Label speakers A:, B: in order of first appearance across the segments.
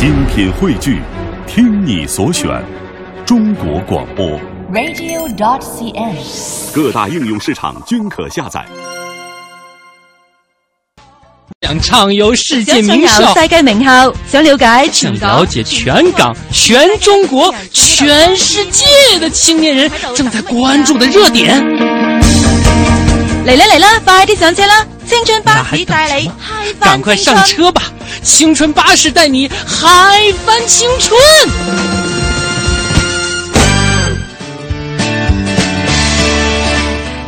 A: 精品汇聚，听你所选，中国广播。
B: radio.dot.cn，。
A: 各大应用市场均可下载。
C: 想畅游世界名校，
B: 世界名校，想了解
C: 想
B: 全港
C: 了解全港、全中国、全世界的青年人正在关注的热点。
B: 嚟啦嚟啦，快啲上车啦！青春巴
C: 那还等
B: 士带你
C: 赶快上车吧！青春巴士带你嗨翻青春。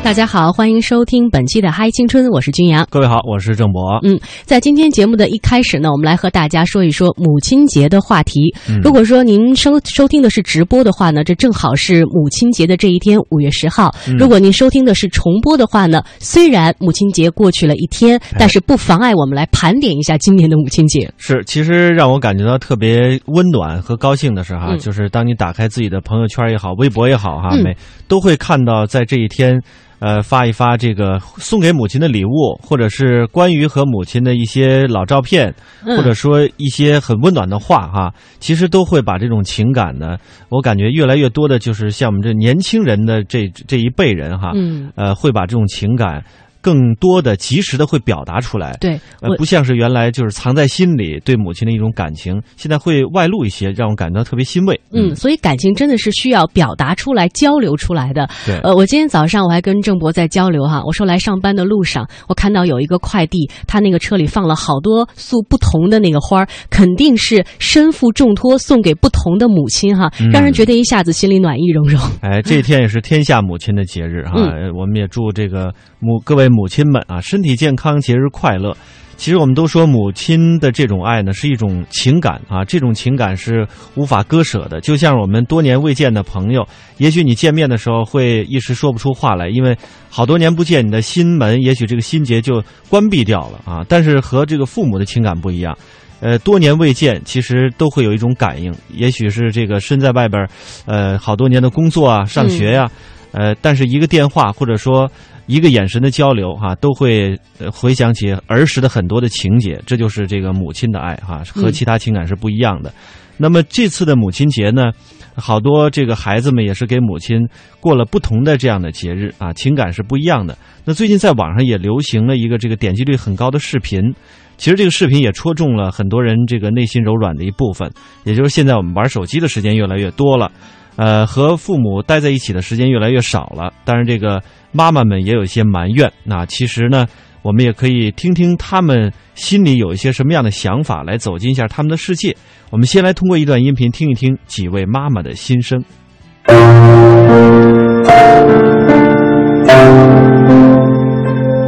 D: 大家好，欢迎收听本期的《嗨青春》，我是君阳。
E: 各位好，我是郑博。
D: 嗯，在今天节目的一开始呢，我们来和大家说一说母亲节的话题。
E: 嗯
D: 如果说您收收听的是直播的话呢，这正好是母亲节的这一天，五月十号。
E: 嗯
D: 如果您收听的是重播的话呢，虽然母亲节过去了一天，
E: 哎
D: 但是不妨碍我们来盘点一下今年的母亲节。
E: 是，其实让我感觉到特别温暖和高兴的是哈，
D: 嗯
E: 就是当你打开自己的朋友圈也好，微博也好哈，
D: 嗯
E: 每都会看到在这一天。呃，发一发这个送给母亲的礼物，或者是关于和母亲的一些老照片，
D: 嗯。
E: 或者说一些很温暖的话哈，其实都会把这种情感呢，我感觉越来越多的就是像我们这年轻人的这这一辈人哈，
D: 嗯，
E: 呃，会把这种情感更多的、及时的会表达出来。
D: 对，我，
E: 呃不像是原来就是藏在心里对母亲的一种感情，现在会外露一些，让我感到特别欣慰。
D: 嗯，所以感情真的是需要表达出来、交流出来的。
E: 对
D: 呃，我今天早上我还跟郑博在交流哈，我说来上班的路上，我看到有一个快递，他那个车里放了好多束不同的那个花儿，肯定是身负重托送给不同的母亲哈，
E: 嗯
D: 让人觉得一下子心里暖意融融。
E: 哎，这一天也是天下母亲的节日哈、
D: 嗯
E: 我们也祝这个母各位母亲们啊身体健康，节日快乐。其实我们都说母亲的这种爱呢是一种情感啊，这种情感是无法割舍的。就像我们多年未见的朋友，也许你见面的时候会一时说不出话来，因为好多年不见，你的心门也许这个心结就关闭掉了啊。但是和这个父母的情感不一样。呃，多年未见，其实都会有一种感应。也许是这个身在外边，呃，好多年的工作啊、上学呀、呃，但是一个电话或者说一个眼神的交流哈、都会回想起儿时的很多的情节。这就是这个母亲的爱哈、和其他情感是不一样的。那么这次的母亲节呢，好多这个孩子们也是给母亲过了不同的这样的节日啊，情感是不一样的。那最近在网上也流行了一个这个点击率很高的视频，其实这个视频也戳中了很多人这个内心柔软的一部分，也就是现在我们玩手机的时间越来越多了，呃，和父母待在一起的时间越来越少了。当然，这个妈妈们也有一些埋怨。那其实呢，我们也可以听听他们心里有一些什么样的想法，来走进一下他们的世界。我们先来通过一段音频听一听几位妈妈的心声。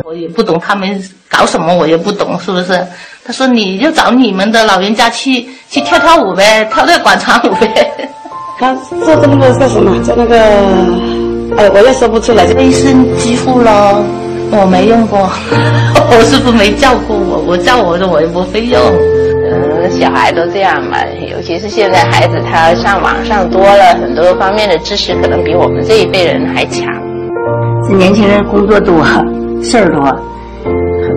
F: 我也不懂他们搞什么，我也不懂，是不是？他说你就找你们的老人家去去跳跳舞呗，跳那个广场舞呗。
G: 他做这么多干什么？在那个，哎，我也说不出来。
F: 卫生支付咯，我没用过，我师傅没教过我，我照我的我也不会用。
H: 嗯，小孩都这样嘛，尤其是现在孩子他上网上多了，很多方面的知识可能比我们这一辈人还强。
I: 这年轻人工作多，事儿多，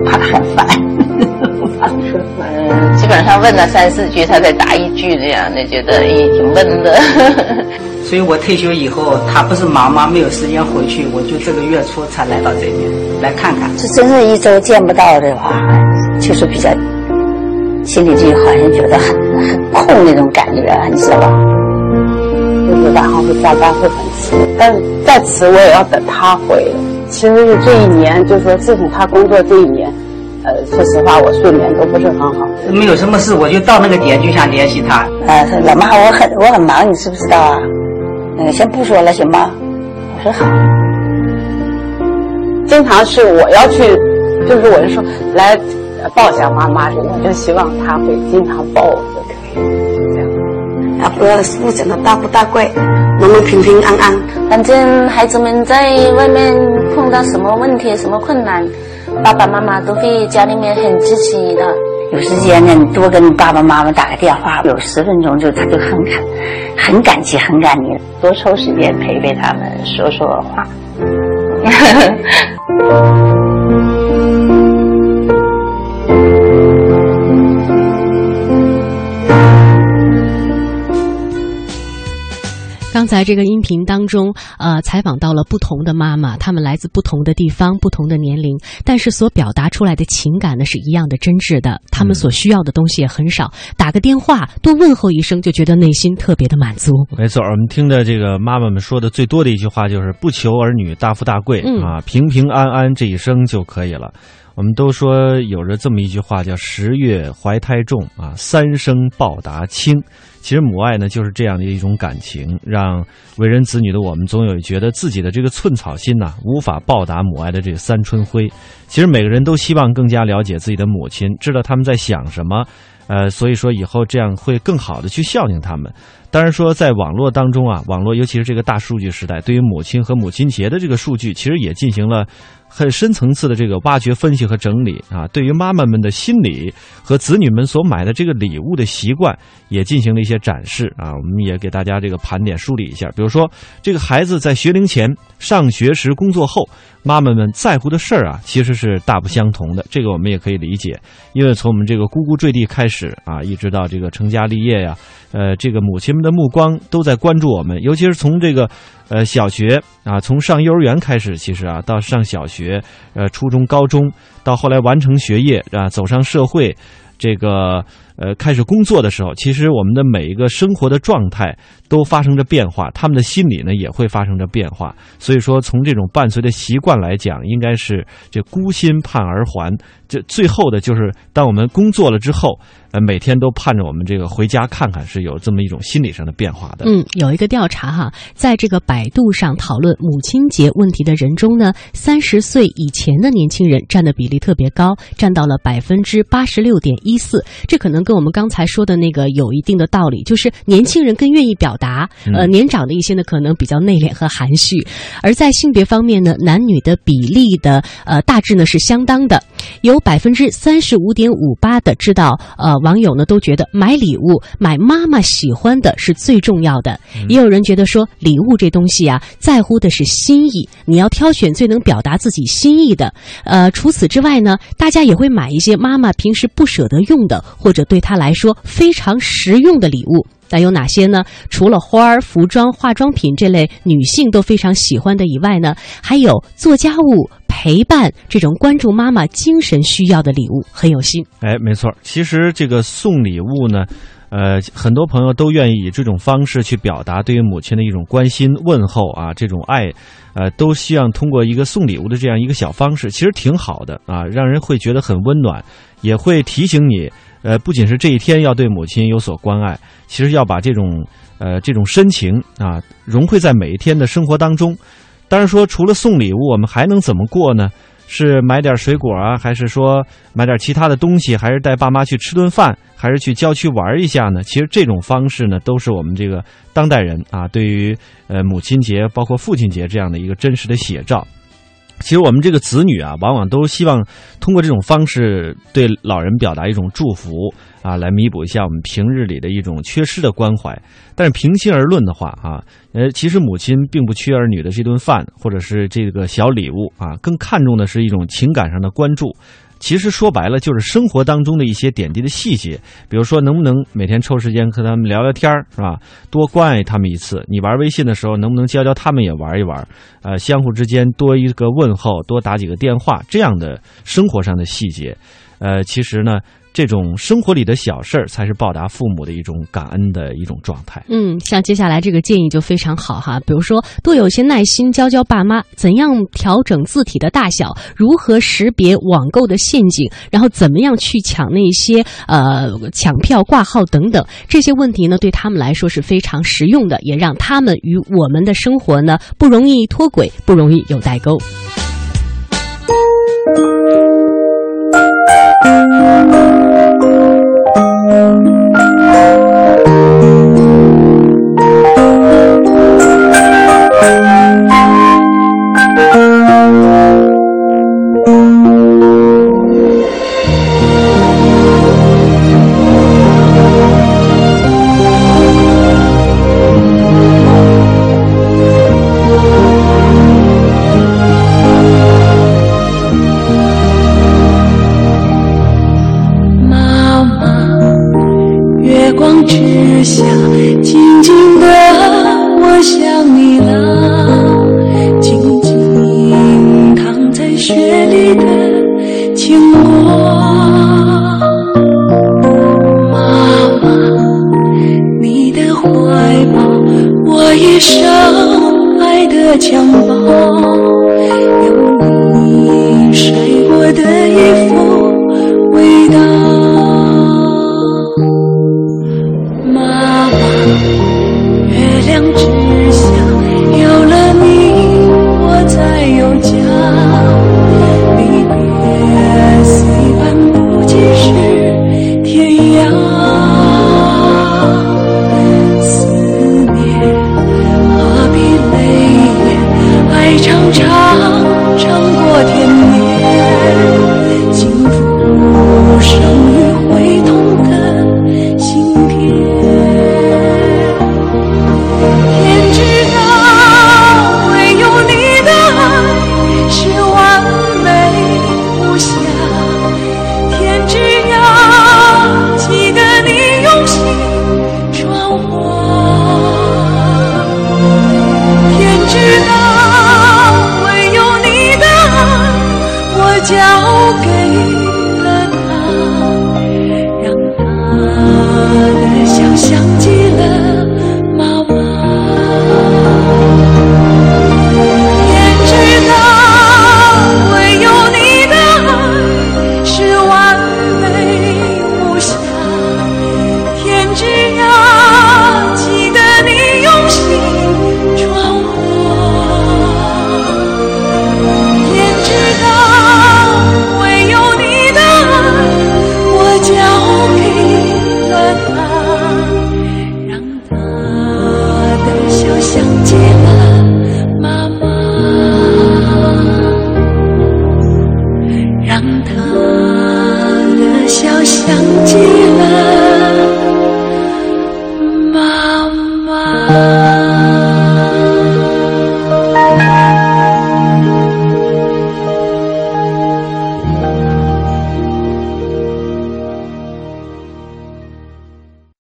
I: 怕他很烦，怕他说烦。
H: 嗯，基本上问了三四句，他才答一句这样的，觉得也挺闷的。
J: 所以我退休以后，他不是忙吗？没有时间回去，我就这个月初才来到这边来看看。
I: 这真是一周见不到的话，就是比较心里就好像觉得很很空那种感觉，你知道吧。
G: 就是晚上会加班会很迟，但在此我也要等他回。其实是这一年，就是说自从他工作这一年，呃，说实话我睡眠都不是很好。
J: 没有什么事，我就到那个点就想联系他。
I: 啊，说老妈，我很我很忙，你知不知道啊？那个先不说了，行吗？我说好。
G: 经常是我要去，就是我就说来呃抱一下妈妈，我就希望他会经常抱我就可以。这样。
I: 啊，不要不讲的大富大贵，能够平平安安？
H: 反正孩子们在外面碰到什么问题、什么困难，爸爸妈妈都会家里面很支持你的。
I: 有时间呢，你多跟爸爸妈妈打个电话，有十分钟就他就很感很感激，很感激，
H: 多抽时间陪陪他们，说说话。
D: 刚才这个音频当中，呃，采访到了不同的妈妈，她们来自不同的地方、不同的年龄，但是所表达出来的情感呢是一样的真挚的。她们所需要的东西也很少，打个电话多问候一声，就觉得内心特别的满足。
E: 没错，我们听的这个妈妈们说的最多的一句话就是“不求儿女大富大贵、
D: 嗯
E: 啊，平平安安这一生就可以了”。我们都说有着这么一句话，叫“十月怀胎重啊，三生报答轻”。其实母爱呢，就是这样的一种感情，让为人子女的我们总有觉得自己的这个寸草心呐、无法报答母爱的这个三春晖。其实每个人都希望更加了解自己的母亲，知道他们在想什么，呃，所以说以后这样会更好的去孝敬他们。当然说，在网络当中啊，网络尤其是这个大数据时代，对于母亲和母亲节的这个数据，其实也进行了很深层次的这个挖掘、分析和整理啊。对于妈妈们的心理和子女们所买的这个礼物的习惯，也进行了一些展示啊。我们也给大家这个盘点梳理一下，比如说这个孩子在学龄前、上学时、工作后，妈妈们在乎的事儿啊，其实是大不相同的。这个我们也可以理解，因为从我们这个呱呱坠地开始啊，一直到这个成家立业呀、呃，这个母亲们的目光都在关注我们，尤其是从这个呃小学啊，从上幼儿园开始，其实啊，到上小学、呃初中、高中，到后来完成学业啊，走上社会，这个呃开始工作的时候，其实我们的每一个生活的状态都发生着变化，他们的心理呢也会发生着变化。所以说，从这种伴随的习惯来讲，应该是这孤心盼儿还。这最后的就是，当我们工作了之后，呃，每天都盼着我们这个回家看看，是有这么一种心理上的变化的。
D: 嗯，有一个调查哈，在这个百度上讨论母亲节问题的人中呢，三十岁以前的年轻人占的比例特别高，占到了百分之八十六点一四。这可能跟我们刚才说的那个有一定的道理，就是年轻人更愿意表达，呃，年长的一些呢可能比较内敛和含蓄。而在性别方面呢，男女的比例的呃大致呢是相当的，有百分之三十五点五八的知道，呃，网友呢都觉得买礼物买妈妈喜欢的是最重要的，也有人觉得说礼物这东西啊，在乎的是心意，你要挑选最能表达自己心意的。呃，除此之外呢，大家也会买一些妈妈平时不舍得用的，或者对对他来说非常实用的礼物。那有哪些呢？除了花儿、服装、化妆品这类女性都非常喜欢的以外呢，还有做家务、陪伴这种关注妈妈精神需要的礼物，很有心。
E: 哎，没错，其实这个送礼物呢。呃，很多朋友都愿意以这种方式去表达对于母亲的一种关心、问候啊，这种爱，呃，都希望通过一个送礼物的这样一个小方式，其实挺好的啊，让人会觉得很温暖，也会提醒你，呃，不仅是这一天要对母亲有所关爱，其实要把这种呃这种深情啊融汇在每一天的生活当中。当然说，除了送礼物，我们还能怎么过呢？是买点水果啊，还是说买点其他的东西，还是带爸妈去吃顿饭，还是去郊区玩一下呢？其实这种方式呢，都是我们这个当代人啊，对于呃母亲节、包括父亲节这样的一个真实的写照。其实我们这个子女啊，往往都希望通过这种方式对老人表达一种祝福啊，来弥补一下我们平日里的一种缺失的关怀。但是平心而论的话啊，呃，其实母亲并不缺儿女的这顿饭，或者是这个小礼物啊，更看重的是一种情感上的关注。其实说白了，就是生活当中的一些点滴的细节，比如说能不能每天抽时间和他们聊聊天儿，是吧？多关爱他们一次。你玩微信的时候，能不能教教他们也玩一玩？呃，相互之间多一个问候，多打几个电话，这样的生活上的细节，呃，其实呢。这种生活里的小事儿，才是报答父母的一种感恩的一种状态。
D: 嗯，像接下来这个建议就非常好哈，比如说多有些耐心，教教爸妈怎样调整字体的大小，如何识别网购的陷阱，然后怎么样去抢那些呃抢票、挂号等等这些问题呢，对他们来说是非常实用的，也让他们与我们的生活呢不容易脱轨，不容易有代沟。
K: 墙